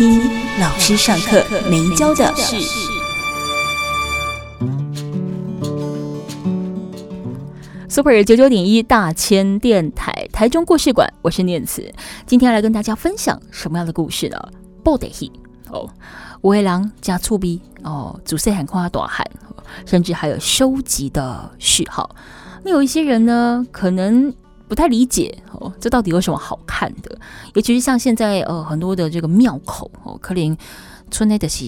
听老师上课没教的事。Super 九九点一大千电台台中故事馆，我是念慈，今天来跟大家分享什么样的故事呢？布袋戏哦，五位郎加醋逼哦，祖岁喊夸大喊，甚至还有收集的序号。那有一些人呢，可能。不太理解哦，这到底有什么好看的？尤其是像现在呃很多的这个庙口哦，可能村内的是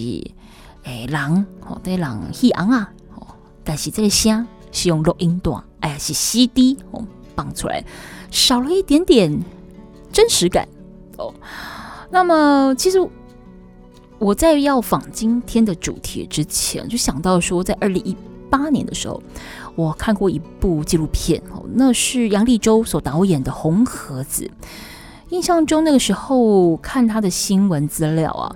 诶狼哦，对狼戏昂啊哦，但是这个声是用录音带，哎是 CD 哦放出来，少了一点点真实感哦。那么其实我在要访今天的主题之前，就想到说，在二零一八年的时候。我看过一部纪录片，那是杨立州所导演的《红盒子》。印象中那个时候看他的新闻资料啊，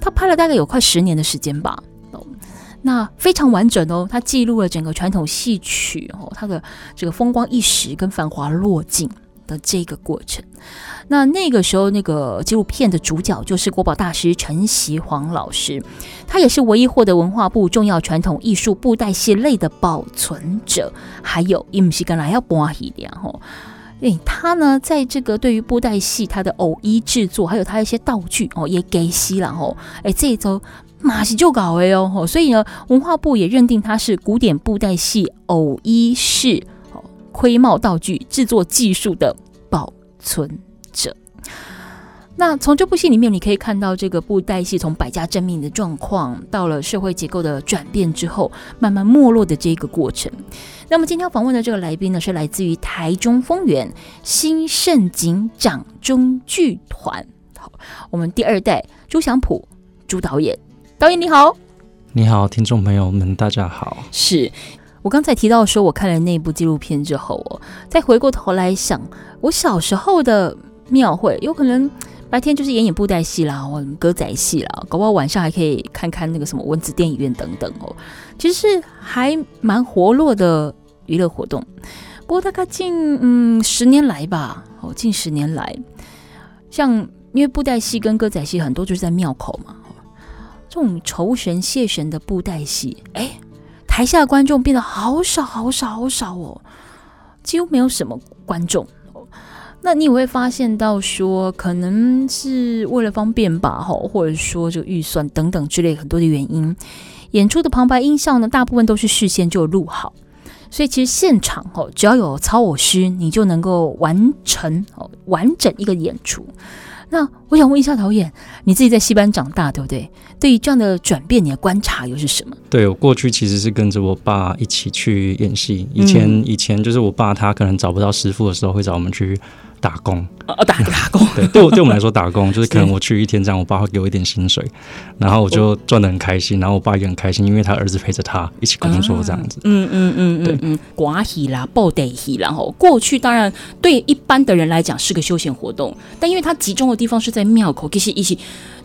他拍了大概有快十年的时间吧，那非常完整哦，他记录了整个传统戏曲哦，他的这个风光一时跟繁华落尽的这个过程。那那个时候，那个纪录片的主角就是国宝大师陈锡煌老师，他也是唯一获得文化部重要传统艺术布袋戏类的保存者。还有，伊姆西跟来要播一点吼，诶，他呢，在这个对于布袋戏他的偶衣制作，还有他一些道具哦，也给戏了吼。诶，这一周马戏就搞哎哟，所以呢，文化部也认定他是古典布袋戏偶衣饰哦，盔帽道具制作技术的保存者，那从这部戏里面，你可以看到这个布袋戏从百家争鸣的状况，到了社会结构的转变之后，慢慢没落的这个过程。那么今天要访问的这个来宾呢，是来自于台中丰原新盛景掌中剧团，好，我们第二代朱祥普朱导演，导演你好，你好，听众朋友们大家好，是。我刚才提到说，我看了那部纪录片之后，哦，再回过头来想，我小时候的庙会，有可能白天就是演演布袋戏啦，或歌仔戏啦，搞不好晚上还可以看看那个什么文子电影院等等哦，其实是还蛮活络的娱乐活动。不过大概近嗯十年来吧，哦，近十年来，像因为布袋戏跟歌仔戏很多就是在庙口嘛，这种酬神谢神的布袋戏，哎。台下的观众变得好少好少好少哦，几乎没有什么观众。那你也会发现到说，可能是为了方便吧，或者说这个预算等等之类很多的原因，演出的旁白音效呢，大部分都是事先就录好，所以其实现场哦，只要有操偶师，你就能够完成哦完整一个演出。那我想问一下导演，你自己在戏班长大，对不对？对于这样的转变，你的观察又是什么？对，我过去其实是跟着我爸一起去演戏。以前、嗯、以前就是我爸他可能找不到师傅的时候，会找我们去。打工。哦，打打工，对，对我对我们来说打工就是可能我去一天这样，我爸会给我一点薪水，然后我就赚的很开心，然后我爸也很开心，因为他儿子陪着他一起工作这样子。嗯嗯嗯嗯嗯，寡喜啦，暴得喜，然后过去当然对一般的人来讲是个休闲活动，但因为它集中的地方是在庙口，其实一起。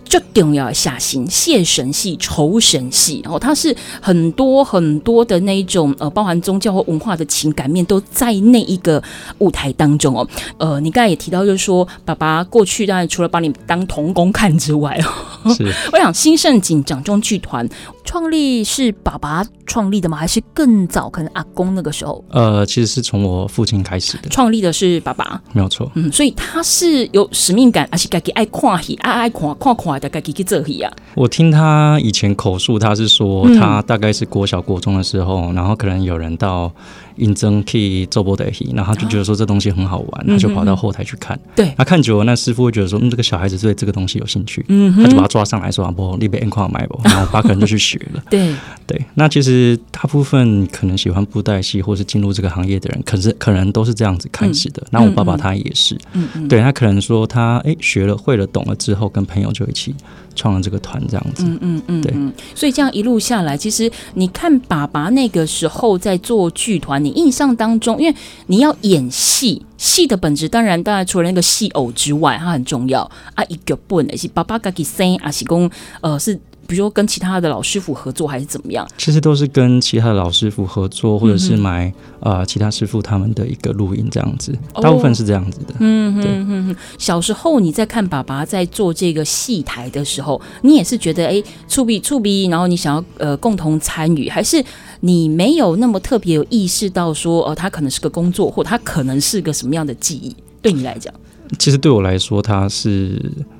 最重要的下心谢神系、酬神系，哦，它是很多很多的那一种呃，包含宗教或文化的情感面都在那一个舞台当中哦。呃，你刚才也提到，就是说爸爸过去当然除了把你当童工看之外哦，是。我想新盛景掌中剧团创立是爸爸创立的吗？还是更早？可能阿公那个时候？呃，其实是从我父亲开始的。创立的是爸爸，没有错。嗯，所以他是有使命感，而且自己爱看戏，爱爱看看看。的，自己去做戏啊？我听他以前口述，他是说他大概是国小国中的时候，嗯、然后可能有人到应征去做波的戏，然后他就觉得说这东西很好玩，他、啊、就跑到后台去看。对、嗯，他看久了，那师傅会觉得说，嗯，这个小孩子对这个东西有兴趣，嗯，他就把他抓上来说，啊，不，你别眼眶买不，然后爸可能就去学。了。对对，那其实大部分可能喜欢布袋戏或是进入这个行业的人，可是可能都是这样子开始的。那、嗯、我爸爸他也是，嗯嗯，对他可能说他哎学了会了懂了之后，跟朋友就一起创了这个团这样子。嗯嗯嗯，对。所以这样一路下来，其实你看爸爸那个时候在做剧团，你印象当中，因为你要演戏，戏的本质当然当然除了那个戏偶之外，它很重要啊。一个本是爸爸自己生啊，是讲呃是。比如说跟其他的老师傅合作还是怎么样？其实都是跟其他的老师傅合作，或者是买啊、嗯呃、其他师傅他们的一个录音这样子，大部分是这样子的。嗯哼哼哼。小时候你在看爸爸在做这个戏台的时候，你也是觉得哎，触笔触笔，然后你想要呃共同参与，还是你没有那么特别有意识到说哦、呃，他可能是个工作，或他可能是个什么样的记忆？对你来讲，其实对我来说，他是。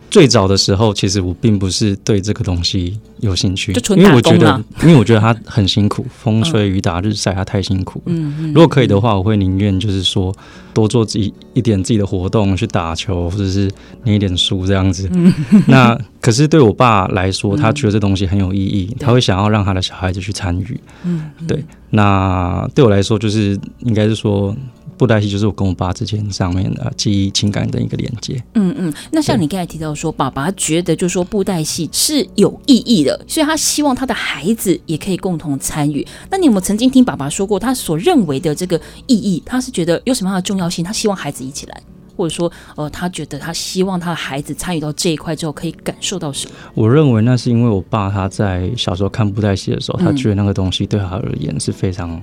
最早的时候，其实我并不是对这个东西有兴趣，因为我觉得，因为我觉得他很辛苦，风吹雨打日晒，他太辛苦了。嗯嗯。如果可以的话，我会宁愿就是说多做自己一点自己的活动，去打球或者是念一点书这样子。嗯。那可是对我爸来说，他觉得这东西很有意义，他会想要让他的小孩子去参与。嗯。对。那对我来说，就是应该是说。布袋戏就是我跟我爸之间上面的记忆、情感的一个连接。嗯嗯，那像你刚才提到说，爸爸觉得就是说布袋戏是有意义的，所以他希望他的孩子也可以共同参与。那你有没有曾经听爸爸说过，他所认为的这个意义？他是觉得有什么样的重要性？他希望孩子一起来，或者说，呃，他觉得他希望他的孩子参与到这一块之后，可以感受到什么？我认为那是因为我爸他在小时候看布袋戏的时候，他觉得那个东西对他而言是非常。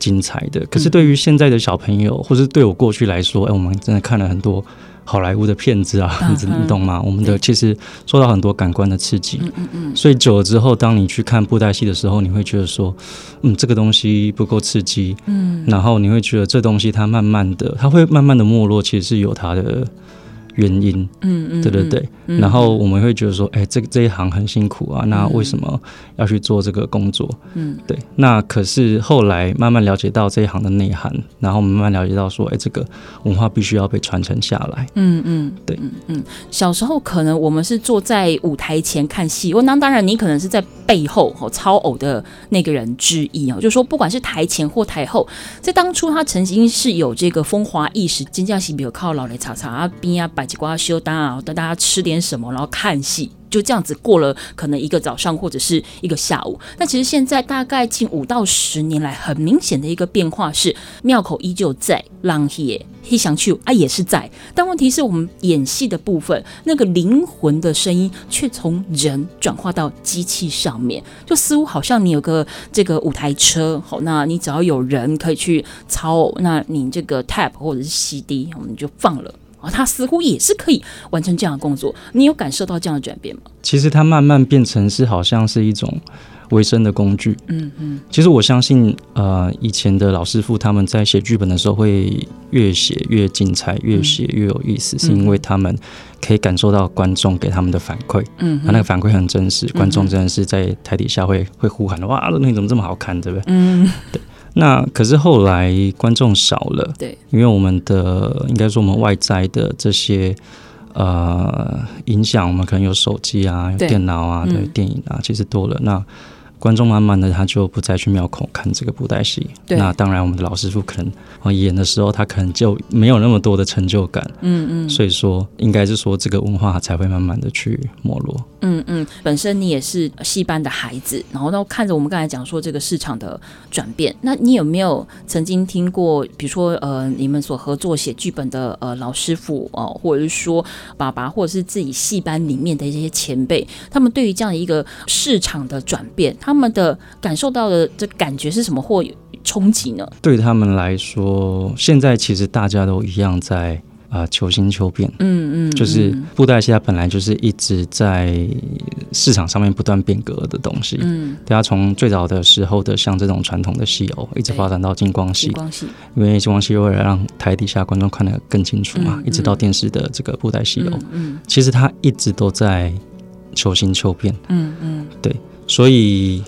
精彩的，可是对于现在的小朋友，嗯、或是对我过去来说，哎、欸，我们真的看了很多好莱坞的片子啊，嗯、你懂吗？我们的其实受到很多感官的刺激，嗯嗯嗯，所以久了之后，当你去看布袋戏的时候，你会觉得说，嗯，这个东西不够刺激，嗯，然后你会觉得这东西它慢慢的，它会慢慢的没落，其实是有它的。原因，嗯嗯，对对对，嗯、然后我们会觉得说，哎、欸，这个这一行很辛苦啊，那为什么要去做这个工作？嗯，对，那可是后来慢慢了解到这一行的内涵，然后慢慢了解到说，哎、欸，这个文化必须要被传承下来。嗯嗯，对，嗯嗯，小时候可能我们是坐在舞台前看戏，那当然你可能是在背后哦操偶的那个人之一哦，就是说不管是台前或台后，在当初他曾经是有这个风华意识，金家喜比如靠老雷查查啊边啊摆。几瓜修单啊，等大家吃点什么，然后看戏，就这样子过了可能一个早上或者是一个下午。那其实现在大概近五到十年来，很明显的一个变化是，庙口依旧在，浪也黑想去啊也是在，但问题是我们演戏的部分，那个灵魂的声音却从人转化到机器上面，就似乎好像你有个这个舞台车，好，那你只要有人可以去操，那你这个 tap 或者是 CD，我们就放了。哦，他似乎也是可以完成这样的工作。你有感受到这样的转变吗？其实它慢慢变成是好像是一种维生的工具。嗯嗯。其实我相信，呃，以前的老师傅他们在写剧本的时候会越写越精彩，越写越有意思，嗯、是因为他们可以感受到观众给他们的反馈。嗯。他那个反馈很真实，观众真的是在台底下会会呼喊：“哇，那你怎么这么好看？”对不对？嗯。对。那可是后来观众少了，对，因为我们的应该说我们外在的这些呃影响，我们可能有手机啊，有电脑啊，对，电影啊，其实多了。那观众慢慢的他就不再去庙口看这个布袋戏，那当然我们的老师傅可能演的时候，他可能就没有那么多的成就感，嗯嗯，所以说应该是说这个文化才会慢慢的去没落。嗯嗯，本身你也是戏班的孩子，然后呢看着我们刚才讲说这个市场的转变，那你有没有曾经听过，比如说呃你们所合作写剧本的呃老师傅哦、呃，或者是说爸爸或者是自己戏班里面的一些前辈，他们对于这样的一个市场的转变，他们的感受到的这感觉是什么或冲击呢？对他们来说，现在其实大家都一样在。啊、呃，求新求变，嗯嗯，就是布袋戏它本来就是一直在市场上面不断变革的东西，嗯，对，它从最早的时候的像这种传统的戏偶，一直发展到金光戏，金光戏，因为金光戏为了让台底下观众看得更清楚嘛，嗯嗯、一直到电视的这个布袋戏偶，嗯，嗯，其实它一直都在求新求变，嗯嗯，对，所以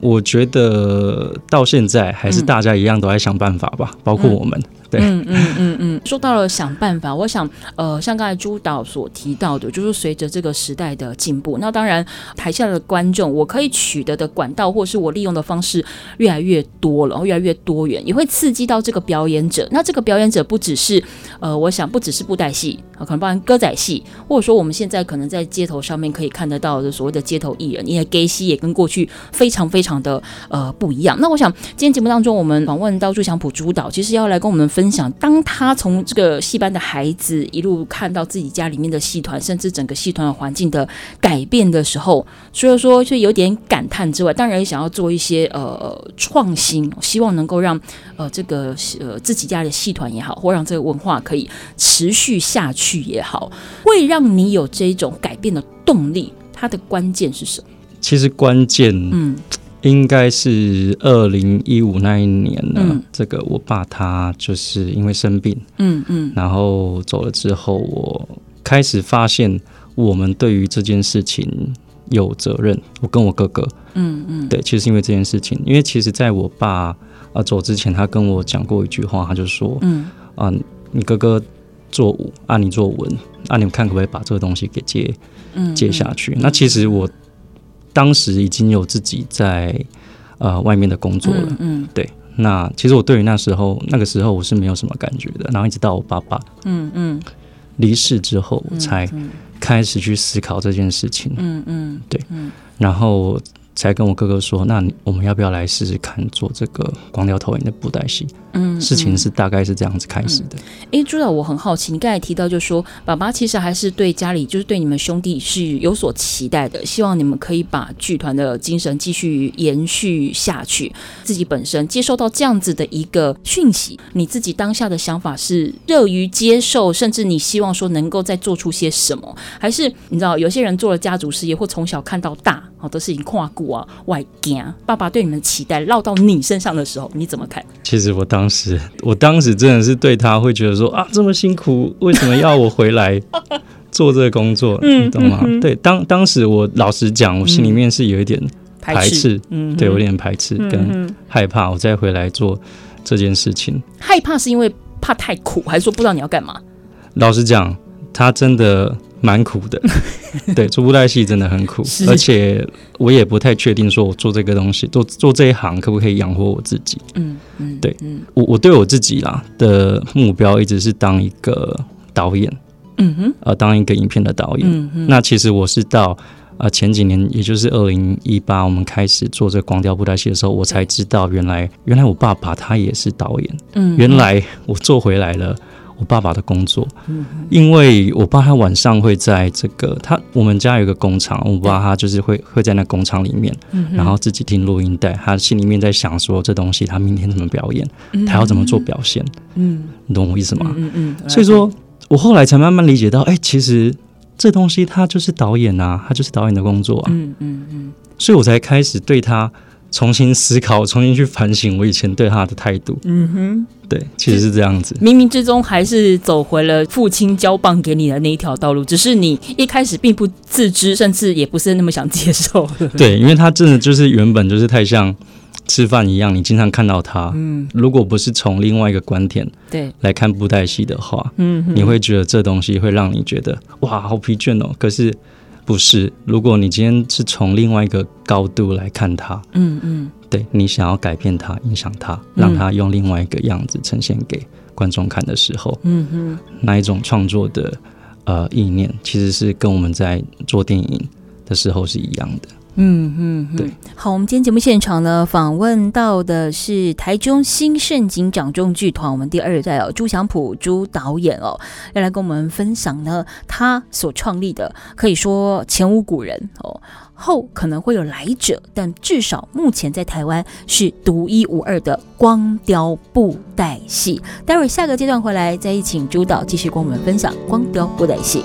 我觉得到现在还是大家一样都在想办法吧，包括我们。嗯嗯嗯嗯，说到了想办法，我想，呃，像刚才朱导所提到的，就是随着这个时代的进步，那当然台下的观众，我可以取得的管道，或是我利用的方式越来越多了，然后越来越多元，也会刺激到这个表演者。那这个表演者不只是，呃，我想不只是布袋戏，可能包含歌仔戏，或者说我们现在可能在街头上面可以看得到的所谓的街头艺人，因为街戏也跟过去非常非常的呃不一样。那我想今天节目当中，我们访问到朱祥普主导，其实要来跟我们分享，当他从这个戏班的孩子一路看到自己家里面的戏团，甚至整个戏团的环境的改变的时候，除了说就有点感叹之外，当然也想要做一些呃创新，希望能够让呃这个呃自己家的戏团也好，或让这个文化可以持续下去也好，会让你有这种改变的动力，它的关键是什么？其实关键，嗯。应该是二零一五那一年呢，嗯、这个我爸他就是因为生病，嗯嗯，然后走了之后，我开始发现我们对于这件事情有责任。我跟我哥哥，嗯嗯，对，其实是因为这件事情，因为其实在我爸啊走之前，他跟我讲过一句话，他就说，嗯啊，你哥哥做武，啊你做文，啊你们看可不可以把这个东西给接，嗯，接下去？那其实我。当时已经有自己在呃外面的工作了，嗯，嗯对。那其实我对于那时候那个时候我是没有什么感觉的，然后一直到我爸爸嗯嗯离世之后，我才开始去思考这件事情，嗯嗯，对，然后。才跟我哥哥说，那我们要不要来试试看做这个光雕投影的布袋戏？嗯，事情是大概是这样子开始的。哎、嗯，朱导，我很好奇，你刚才提到就是说，爸爸其实还是对家里，就是对你们兄弟是有所期待的，希望你们可以把剧团的精神继续延续下去。自己本身接受到这样子的一个讯息，你自己当下的想法是热于接受，甚至你希望说能够再做出些什么？还是你知道，有些人做了家族事业，或从小看到大，好多事情跨过。我外惊，爸爸对你们的期待落到你身上的时候，你怎么看？其实我当时，我当时真的是对他会觉得说啊，这么辛苦，为什么要我回来 做这个工作？嗯，你懂吗？嗯、对，当当时我老实讲，我心里面是有一点排斥，嗯，对，有点排斥跟害怕，我再回来做这件事情。害怕是因为怕太苦，还是说不知道你要干嘛？老实讲，他真的。蛮苦的，对，做布袋戏真的很苦，而且我也不太确定，说我做这个东西，做做这一行可不可以养活我自己？嗯嗯，对，嗯，我我对我自己啦的目标一直是当一个导演，嗯哼，呃，当一个影片的导演。那其实我是到呃前几年，也就是二零一八，我们开始做这个光雕布袋戏的时候，我才知道原来原来我爸爸他也是导演，嗯，原来我做回来了。我爸爸的工作，因为我爸他晚上会在这个他我们家有个工厂，我爸他就是会会在那工厂里面，然后自己听录音带，他心里面在想说这东西他明天怎么表演，他要怎么做表现，嗯，你懂我意思吗？嗯嗯，所以说我后来才慢慢理解到，哎，其实这东西他就是导演啊，他就是导演的工作啊，嗯嗯嗯，所以我才开始对他。重新思考，重新去反省我以前对他的态度。嗯哼，对，其实是这样子。冥冥之中还是走回了父亲交棒给你的那一条道路，只是你一开始并不自知，甚至也不是那么想接受。对，因为他真的就是原本就是太像吃饭一样，你经常看到他。嗯，如果不是从另外一个观点对来看布袋戏的话，嗯哼，你会觉得这东西会让你觉得哇，好疲倦哦。可是。不是，如果你今天是从另外一个高度来看它，嗯嗯，对，你想要改变它、影响它，让它用另外一个样子呈现给观众看的时候，嗯嗯，那一种创作的呃意念，其实是跟我们在做电影的时候是一样的。嗯嗯，对。好，我们今天节目现场呢，访问到的是台中新盛景掌中剧团，我们第二代哦，朱祥普朱导演哦，要来跟我们分享呢，他所创立的，可以说前无古人哦，后可能会有来者，但至少目前在台湾是独一无二的光雕布袋戏。待会儿下个阶段回来，再一请朱导继续跟我们分享光雕布袋戏。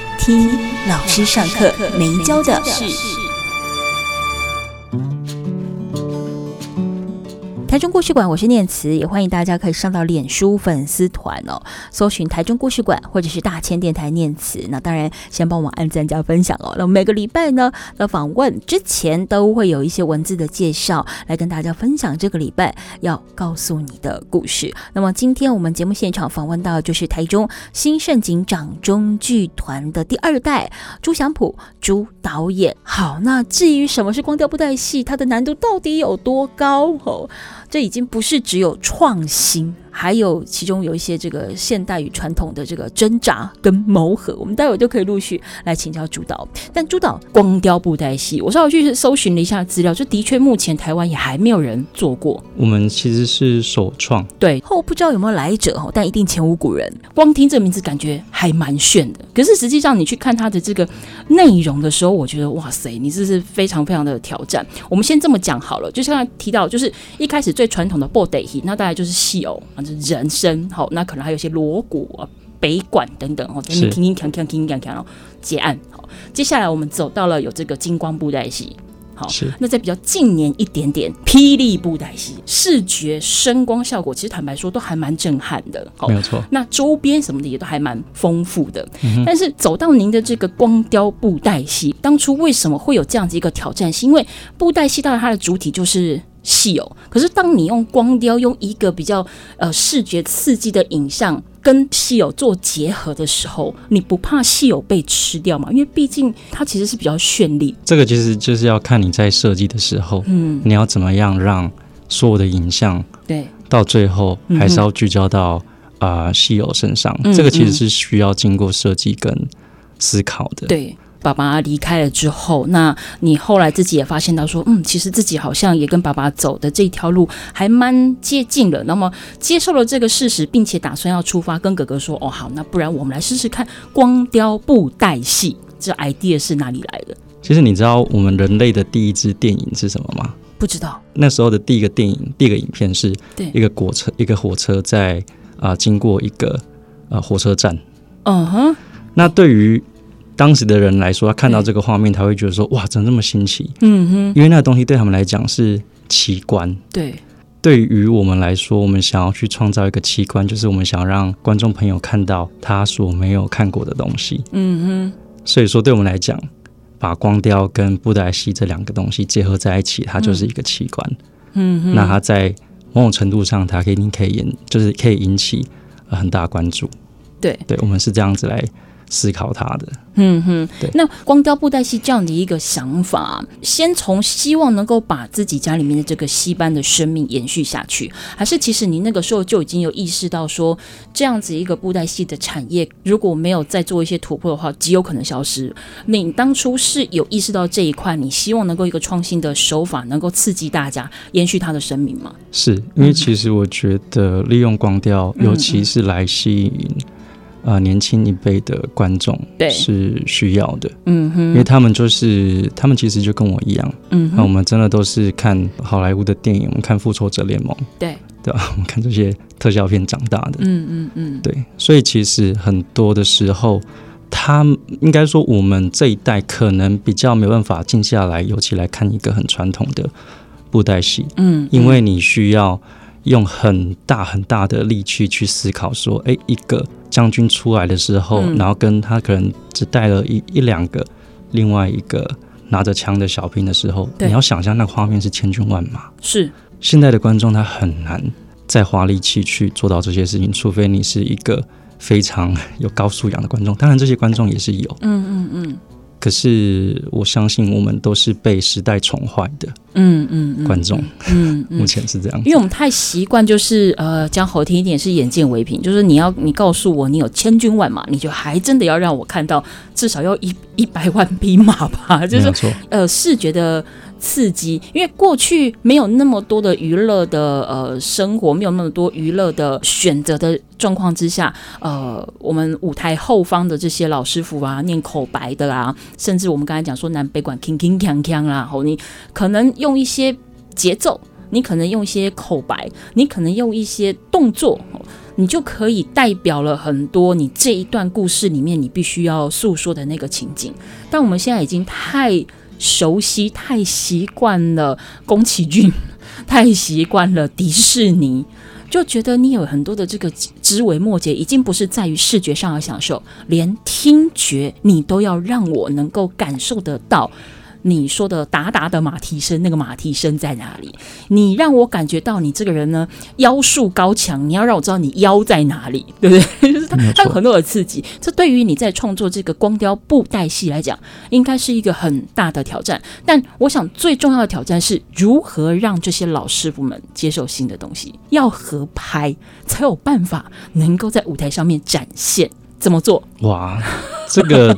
听老师上课没教的事。台中故事馆，我是念慈，也欢迎大家可以上到脸书粉丝团哦，搜寻台中故事馆或者是大千电台念慈。那当然，先帮我按赞加分享哦。那每个礼拜呢的访问之前都会有一些文字的介绍，来跟大家分享这个礼拜要告诉你的故事。那么今天我们节目现场访问到就是台中新盛景掌中剧团的第二代朱祥普朱导演。好，那至于什么是光雕布袋戏，它的难度到底有多高哦？这已经不是只有创新。还有其中有一些这个现代与传统的这个挣扎跟磨合，我们待会就可以陆续来请教朱导。但朱导光雕布袋戏，我稍微去搜寻了一下资料，就的确目前台湾也还没有人做过。我们其实是首创，对后不知道有没有来者哈，但一定前无古人。光听这名字感觉还蛮炫的，可是实际上你去看它的这个内容的时候，我觉得哇塞，你这是非常非常的挑战。我们先这么讲好了，就像提到，就是一开始最传统的布袋戏，那大概就是戏偶。人生好，那可能还有一些锣鼓、北管等等哦，听听锵锵锵锵锵哦，结案好。接下来我们走到了有这个金光布袋戏，好，是那在比较近年一点点，霹雳布袋戏，视觉声光效果其实坦白说都还蛮震撼的，好，没有错。那周边什么的也都还蛮丰富的，嗯，但是走到您的这个光雕布袋戏，当初为什么会有这样子一个挑战？是因为布袋戏当然它的主体就是。戏偶，可是当你用光雕，用一个比较呃视觉刺激的影像跟戏偶做结合的时候，你不怕戏偶被吃掉吗？因为毕竟它其实是比较绚丽。这个其实就是要看你在设计的时候，嗯，你要怎么样让所有的影像对到最后还是要聚焦到啊戏偶身上，嗯，这个其实是需要经过设计跟思考的，对。爸爸离开了之后，那你后来自己也发现到说，嗯，其实自己好像也跟爸爸走的这条路还蛮接近了。那么接受了这个事实，并且打算要出发，跟哥哥说，哦，好，那不然我们来试试看光雕布袋戏，这 idea 是哪里来的？其实你知道我们人类的第一支电影是什么吗？不知道。那时候的第一个电影，第一个影片是一个火车，一个火车在啊、呃、经过一个啊、呃、火车站。嗯哼。那对于当时的人来说，他看到这个画面，他会觉得说：“哇，怎么这么新奇？”嗯哼，因为那个东西对他们来讲是奇观。对，对于我们来说，我们想要去创造一个奇观，就是我们想要让观众朋友看到他所没有看过的东西。嗯哼，所以说，对我们来讲，把光雕跟布袋戏这两个东西结合在一起，它就是一个奇观。嗯哼，那它在某种程度上，它肯定可以引，就是可以引起很大关注。对，对我们是这样子来。思考它的，嗯哼，对。那光雕布袋戏这样的一个想法，先从希望能够把自己家里面的这个戏班的生命延续下去，还是其实你那个时候就已经有意识到说，这样子一个布袋戏的产业如果没有再做一些突破的话，极有可能消失。你当初是有意识到这一块，你希望能够一个创新的手法，能够刺激大家延续它的生命吗？是因为其实我觉得利用光雕，尤其是来吸引。呃，年轻一辈的观众是需要的，嗯哼，因为他们就是他们其实就跟我一样，嗯，那我们真的都是看好莱坞的电影，我们看《复仇者联盟》，对，对吧？我们看这些特效片长大的，嗯嗯嗯，对，所以其实很多的时候，他应该说我们这一代可能比较没办法静下来，尤其来看一个很传统的布袋戏，嗯，因为你需要用很大很大的力气去思考，说，哎，一个。将军出来的时候，嗯、然后跟他可能只带了一一两个，另外一个拿着枪的小兵的时候，你要想象那个画面是千军万马。是现在的观众他很难再花力气去做到这些事情，除非你是一个非常有高素养的观众。当然，这些观众也是有。嗯嗯嗯。可是我相信我们都是被时代宠坏的，嗯嗯，观众，嗯，目前是这样，因为我们太习惯，就是呃，讲好听一点是眼见为凭，就是你要你告诉我你有千军万马，你就还真的要让我看到至少要一一百万匹马吧，就是呃视觉的刺激，因为过去没有那么多的娱乐的呃生活，没有那么多娱乐的选择的状况之下，呃，我们舞台后方的这些老师傅啊，念口白的啊，甚至我们刚才讲说南北管铿铿锵锵啦，吼，你可能用一些节奏，你可能用一些口白，你可能用一些动作。你就可以代表了很多你这一段故事里面你必须要诉说的那个情景，但我们现在已经太熟悉、太习惯了宫崎骏，太习惯了迪士尼，就觉得你有很多的这个枝微末节，已经不是在于视觉上的享受，连听觉你都要让我能够感受得到。你说的达达的马蹄声，那个马蹄声在哪里？你让我感觉到你这个人呢，腰术高强，你要让我知道你腰在哪里，对不对？就是他他有很多的刺激。这对于你在创作这个光雕布袋戏来讲，应该是一个很大的挑战。但我想最重要的挑战是如何让这些老师傅们接受新的东西，要合拍才有办法能够在舞台上面展现。怎么做？哇，这个。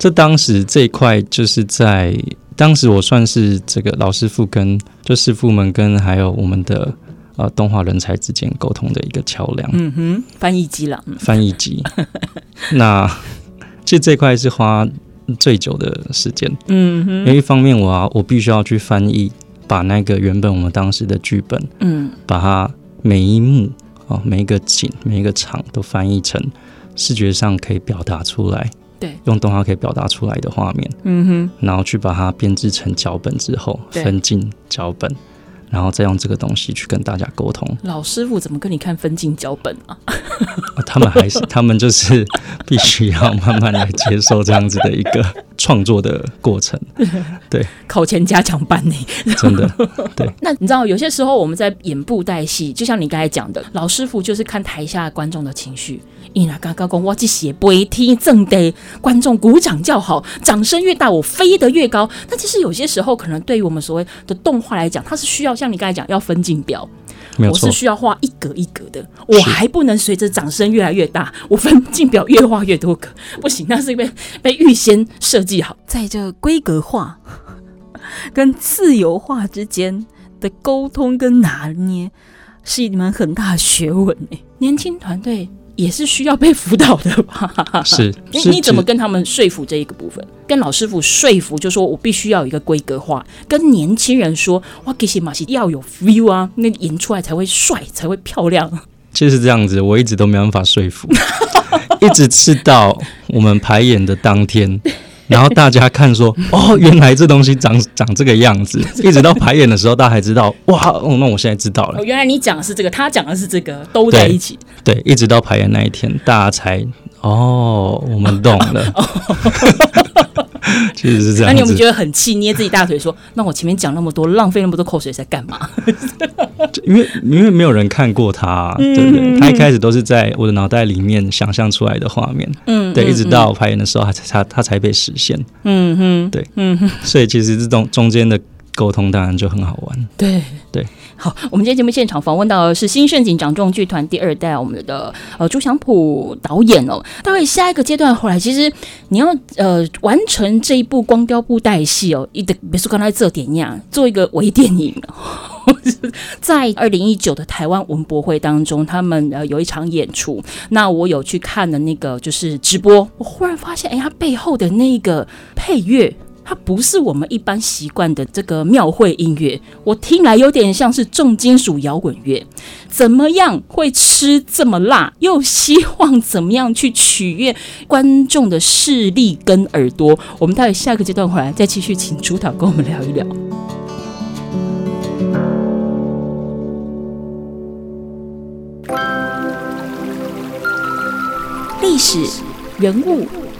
这当时这一块就是在当时我算是这个老师傅跟就师傅们跟还有我们的呃动画人才之间沟通的一个桥梁。嗯哼，翻译机了。翻译机。那其实这块是花最久的时间。嗯哼。因为一方面我啊我必须要去翻译，把那个原本我们当时的剧本，嗯，把它每一幕啊每一个景每一个场都翻译成视觉上可以表达出来。对，用动画可以表达出来的画面，嗯哼，然后去把它编制成脚本之后，分镜脚本。然后再用这个东西去跟大家沟通。老师傅怎么跟你看分镜脚本啊？他们还是 他们就是必须要慢慢来接受这样子的一个 创作的过程。对，考前加强班呢，真的。对，那你知道有些时候我们在演布袋戏，就像你刚才讲的，老师傅就是看台下观众的情绪。伊那刚刚讲我去写不会听正的观众鼓掌叫好，掌声越大，我飞得越高。那其实有些时候可能对于我们所谓的动画来讲，它是需要。像你刚才讲，要分镜表，我是需要画一格一格的，我还不能随着掌声越来越大，我分镜表越画越多格，不行，那是被被预先设计好，在这规格化跟自由化之间的沟通跟拿捏，是一门很大的学问诶。年轻团队。也是需要被辅导的吧？是，你你怎么跟他们说服这一个部分？跟老师傅说服，就说我必须要有一个规格化。跟年轻人说，哇，这些马戏要有 feel 啊，那演出来才会帅，才会漂亮。就是这样子，我一直都没办法说服，一直吃到我们排演的当天。然后大家看说，哦，原来这东西长长这个样子，一直到排演的时候，大家才知道，哇，哦，那我现在知道了。原来你讲的是这个，他讲的是这个，都在一起。对，对，一直到排演那一天，大家才，哦，我们懂了。其实是这样。那你有没有觉得很气，捏自己大腿说：“那我前面讲那么多，浪费那么多口水在干嘛？” 因为因为没有人看过他，对不对？他一开始都是在我的脑袋里面想象出来的画面，嗯，对，一直到排演的时候，他才他他才被实现，嗯哼，对，嗯哼，所以其实这种中间的沟通当然就很好玩，对。对。好，我们今天节目现场访问到的是新盛景掌中剧团第二代我们的呃朱祥普导演哦。大概下一个阶段后来，其实你要呃完成这一部光雕布袋戏哦，一的别说刚才这点样，做一个微电影。在二零一九的台湾文博会当中，他们呃有一场演出，那我有去看的那个就是直播，我忽然发现，哎，他背后的那个配乐。它不是我们一般习惯的这个庙会音乐，我听来有点像是重金属摇滚乐。怎么样会吃这么辣？又希望怎么样去取悦观众的视力跟耳朵？我们待会下个阶段回来再继续请主导跟我们聊一聊。历史、人物、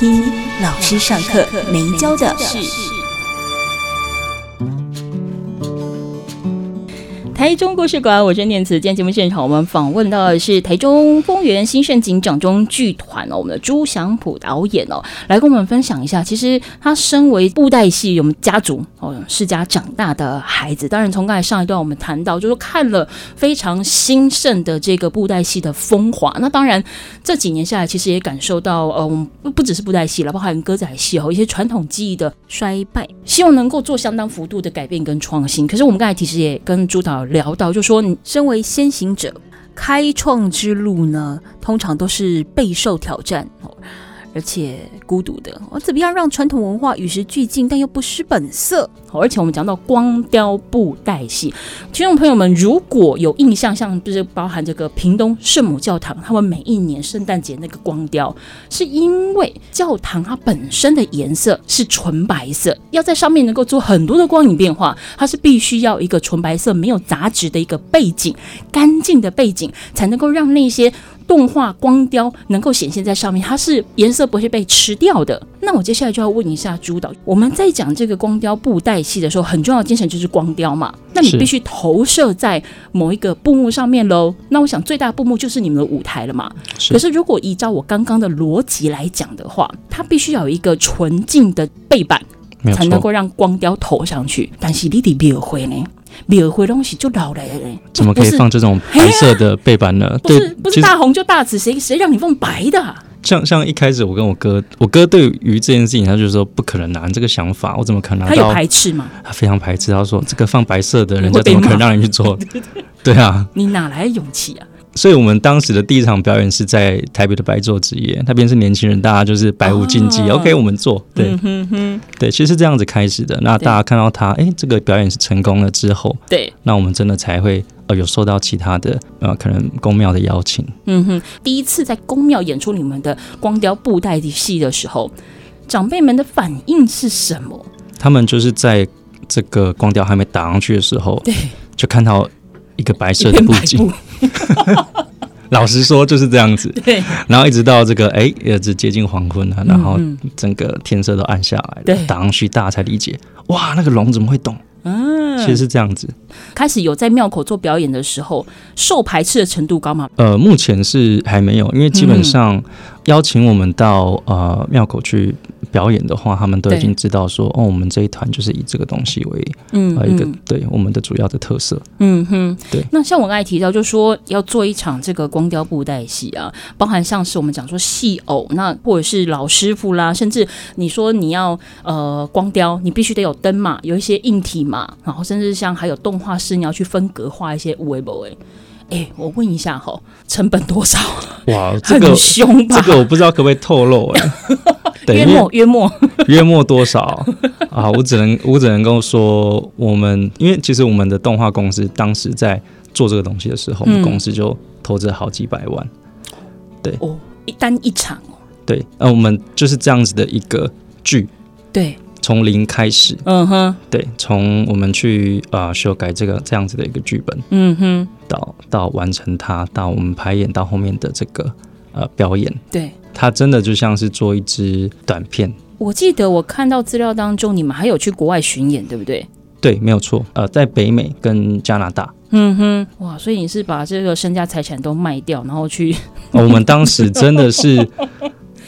听老师上课没教的事。台中故事馆，我是念慈。今天节目现场，我们访问到的是台中丰原新盛景掌中剧团哦，我们的朱祥普导演哦，来跟我们分享一下。其实他身为布袋戏我们家族哦世家长大的孩子，当然从刚才上一段我们谈到，就是看了非常兴盛的这个布袋戏的风华。那当然这几年下来，其实也感受到，呃，不不只是布袋戏了，包含歌仔戏哦，一些传统技艺的衰败，希望能够做相当幅度的改变跟创新。可是我们刚才其实也跟朱导聊到，就说你身为先行者，开创之路呢，通常都是备受挑战。而且孤独的，我怎么样让传统文化与时俱进，但又不失本色？而且我们讲到光雕布袋戏，听众朋友们如果有印象，像就是包含这个屏东圣母教堂，他们每一年圣诞节那个光雕，是因为教堂它本身的颜色是纯白色，要在上面能够做很多的光影变化，它是必须要一个纯白色、没有杂质的一个背景，干净的背景，才能够让那些。动画光雕能够显现在上面，它是颜色不会被吃掉的。那我接下来就要问一下朱导，我们在讲这个光雕布袋戏的时候，很重要的精神就是光雕嘛。那你必须投射在某一个布幕上面喽。那我想最大的布幕就是你们的舞台了嘛。可是如果依照我刚刚的逻辑来讲的话，它必须要有一个纯净的背板，才能够让光雕投上去。但是你的庙会呢？庙会东西就老了，怎么可以放这种白色的背板呢？不是不是大红就大紫，谁谁让你放白的啊？像像一开始我跟我哥，我哥对于这件事情，他就说不可能拿这个想法，我怎么可能拿？他有排斥吗？他非常排斥，他说这个放白色的，人家怎么可能让人去做？对啊，你哪来的勇气啊？所以，我们当时的第一场表演是在台北的白昼之夜，那边是年轻人，大家就是百无禁忌、哦、，OK，我们做，对，嗯、哼哼对，其实是这样子开始的。那大家看到他，哎，这个表演是成功了之后，对，那我们真的才会呃有受到其他的呃可能宫庙的邀请。嗯哼，第一次在宫庙演出你们的光雕布袋戏的时候，长辈们的反应是什么？他们就是在这个光雕还没打上去的时候，对，就看到。一个白色的布景，老实说就是这样子。对，然后一直到这个哎，也是接近黄昏了，然后整个天色都暗下来了。对，打上去大家才理解，哇，那个龙怎么会动？嗯，其实是这样子。开始有在庙口做表演的时候，受排斥的程度高吗？呃，目前是还没有，因为基本上邀请我们到呃庙口去。表演的话，他们都已经知道说，哦，我们这一团就是以这个东西为嗯，呃一个对我们的主要的特色。嗯哼，对。那像我刚才提到，就是说要做一场这个光雕布袋戏啊，包含像是我们讲说戏偶，那或者是老师傅啦，甚至你说你要呃光雕，你必须得有灯嘛，有一些硬体嘛，然后甚至像还有动画师，你要去分格画一些五维博诶。哎，我问一下哈，成本多少？哇，这个很凶吧？这个我不知道可不可以透露哎。约莫约莫 约莫多少啊？我只能我只能够说，我们因为其实我们的动画公司当时在做这个东西的时候，嗯、我们公司就投资好几百万。对哦，一单一场哦。对，那我们就是这样子的一个剧。对，从零开始。嗯哼。对，从我们去啊、呃、修改这个这样子的一个剧本。嗯哼。到到完成它，到我们排演到后面的这个呃表演。对。它真的就像是做一支短片。我记得我看到资料当中，你们还有去国外巡演，对不对？对，没有错。呃，在北美跟加拿大。嗯哼，哇，所以你是把这个身家财产都卖掉，然后去？哦，我们当时真的是。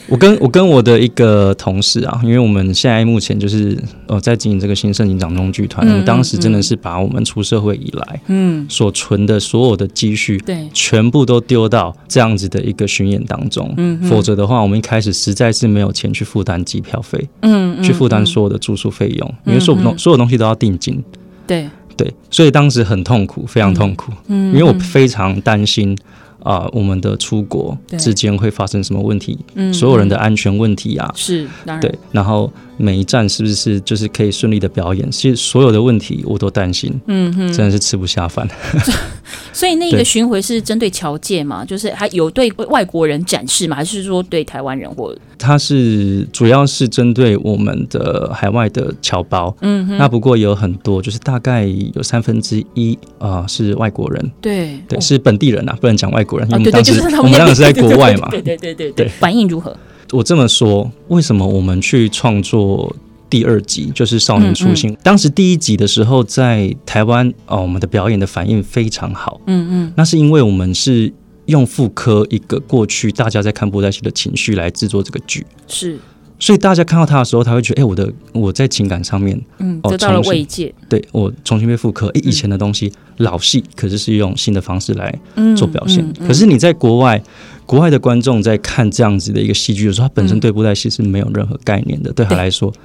我跟我跟我的一个同事啊，因为我们现在目前就是呃在经营这个新盛景掌中剧团，我们当时真的是把我们出社会以来嗯。所存的所有的积蓄对。全部都丢到这样子的一个巡演当中，嗯，否则的话我们一开始实在是没有钱去负担机票费，嗯，去负担所有的住宿费用，因为所有东所有东西都要定金，对。对，所以当时很痛苦，非常痛苦，嗯，因为我非常担心。啊、呃，我们的出国之间会发生什么问题？嗯，所有人的安全问题啊，是，对，然后。每一站是不是就是可以顺利的表演？其实所有的问题我都担心，嗯哼，真的是吃不下饭。所以那个巡回是针对侨界嘛？就是还有对外国人展示嘛？还是说对台湾人或？它是主要是针对我们的海外的侨胞，嗯哼。那不过有很多，就是大概有三分之一啊是外国人，对对，是本地人啊，不能讲外国人，因为当时我们当时是在国外嘛，对对对对对，反应如何？我这么说，为什么我们去创作第二集，就是少年初心。嗯嗯、当时第一集的时候，在台湾哦，我们的表演的反应非常好。嗯嗯，那是因为我们是用复刻一个过去大家在看布袋戏的情绪来制作这个剧。是。所以大家看到他的时候，他会觉得，哎、欸，我的我在情感上面，嗯，得到了慰藉。对，我重新被复刻，哎、欸，以前的东西、嗯、老戏，可是是用新的方式来做表现。嗯嗯嗯、可是你在国外，国外的观众在看这样子的一个戏剧的时候，他本身对布袋戏是没有任何概念的。嗯、对他来说，对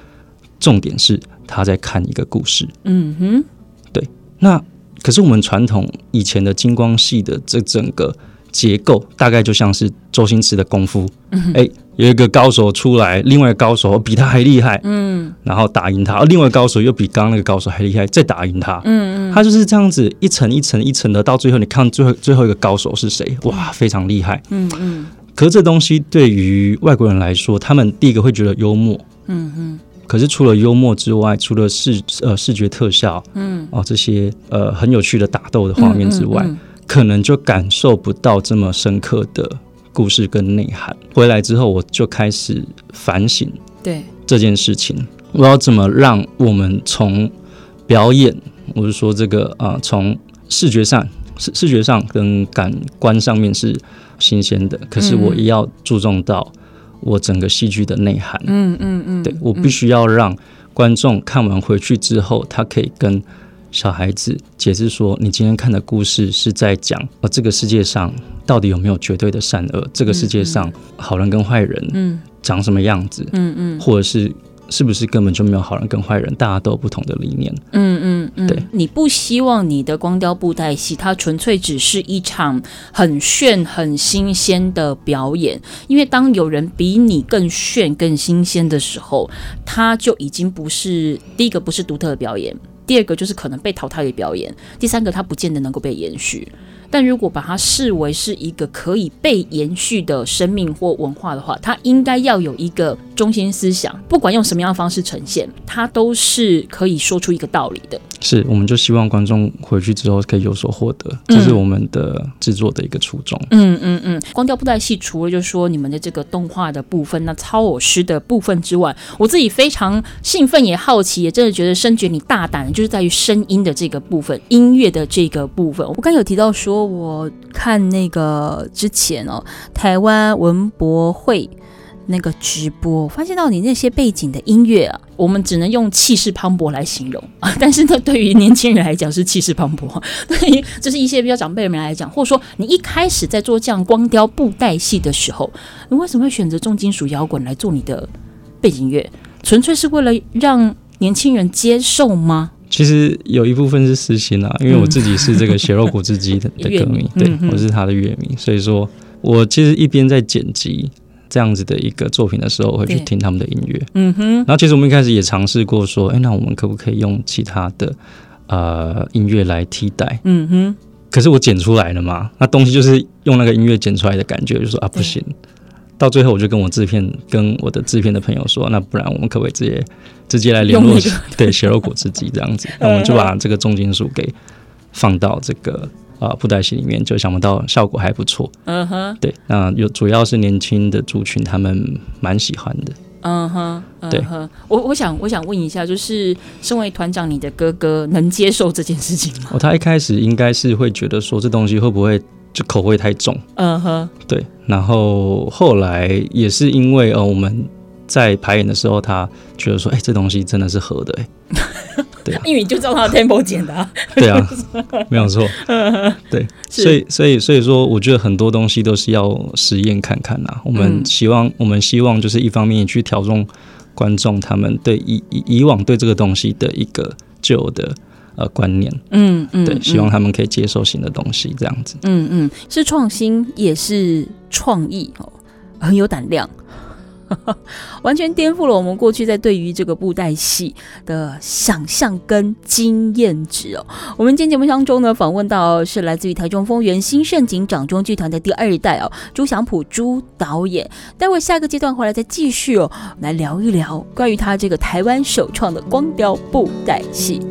重点是他在看一个故事。嗯哼，对。那可是我们传统以前的金光戏的这整个结构，大概就像是周星驰的功夫。哎、嗯哼。欸有一个高手出来，另外一个高手比他还厉害，嗯，然后打赢他，而另外高手又比刚刚那个高手还厉害，再打赢他，嗯嗯，他就是这样子一层一层一层的，到最后你看最后最后一个高手是谁？哇，非常厉害，嗯嗯。可是这东西对于外国人来说，他们第一个会觉得幽默，嗯嗯。可是除了幽默之外，除了视呃视觉特效，嗯。哦这些呃很有趣的打斗的画面之外，可能就感受不到这么深刻的。故事跟内涵。回来之后，我就开始反省，对。这件事情，我要怎么让我们从表演，我是说这个啊，从视觉上视视觉上跟感官上面是新鲜的，可是我也要注重到我整个戏剧的内涵，嗯嗯嗯，对我必须要让观众看完回去之后，他可以跟。小孩子解释说：“你今天看的故事是在讲，呃，这个世界上到底有没有绝对的善恶？这个世界上好人跟坏人，嗯，长什么样子？嗯嗯，或者是是不是根本就没有好人跟坏人？大家都有不同的理念。嗯嗯嗯，对，你不希望你的光雕布袋戏，它纯粹只是一场很炫、很新鲜的表演，因为当有人比你更炫、更新鲜的时候，它就已经不是第一个，不是独特的表演。”第二个就是可能被淘汰的表演，第三个它不见得能够被延续。但如果把它视为是一个可以被延续的生命或文化的话，它应该要有一个中心思想，不管用什么样的方式呈现，它都是可以说出一个道理的。是，我们就希望观众回去之后可以有所获得，这是我们的制作的一个初衷。嗯嗯嗯。光雕布袋戏除了就是说你们的这个动画的部分，那操偶师的部分之外，我自己非常兴奋也好奇，也真的觉得深觉你大胆，就是在于声音的这个部分，音乐的这个部分。我刚有提到说。我看那个之前哦，台湾文博会那个直播，发现到你那些背景的音乐啊，我们只能用气势磅礴来形容啊。但是呢，对于年轻人来讲是气势磅礴，对于就是一些比较长辈的人来讲，或者说你一开始在做这样光雕布袋戏的时候，你为什么会选择重金属摇滚来做你的背景乐？纯粹是为了让年轻人接受吗？其实有一部分是私心啊，因为我自己是这个血肉果汁机的 的歌迷，嗯、对，我是他的乐迷，所以说我其实一边在剪辑这样子的一个作品的时候，我会去听他们的音乐，嗯哼。然后其实我们一开始也尝试过说，哎，那我们可不可以用其他的呃音乐来替代？嗯哼。可是我剪出来了嘛，那东西就是用那个音乐剪出来的感觉，就说啊不行。到最后，我就跟我制片、跟我的制片的朋友说，那不然我们可不可以直接直接来联络？那个、对，血肉果汁机这样子，那我们就把这个重金属给放到这个啊、呃、布袋戏里面，就想不到效果还不错。嗯哼，对，那有主要是年轻的族群，他们蛮喜欢的。嗯哼，对，我我想我想问一下，就是身为团长，你的哥哥能接受这件事情吗？哦，他一开始应该是会觉得说，这东西会不会？就口味太重，嗯哼，对。然后后来也是因为呃，我们在排演的时候，他觉得说，哎、欸，这东西真的是合的、欸，哎，对、啊，因为你就照他的 tempo 剪的、啊，对啊，没有错，对，所以所以所以说，我觉得很多东西都是要实验看看呐。我们希望、嗯、我们希望就是一方面去挑中观众他们对以以以往对这个东西的一个旧的。呃，观念，嗯嗯，对，希望他们可以接受新的东西，这样子，嗯嗯，是创新，也是创意哦，很有胆量，完全颠覆了我们过去在对于这个布袋戏的想象跟经验值哦。我们今天节目当中呢，访问到是来自于台中丰原新盛景掌中剧团的第二代哦，朱祥普朱导演。待会下个阶段回来再继续哦，来聊一聊关于他这个台湾首创的光雕布袋戏。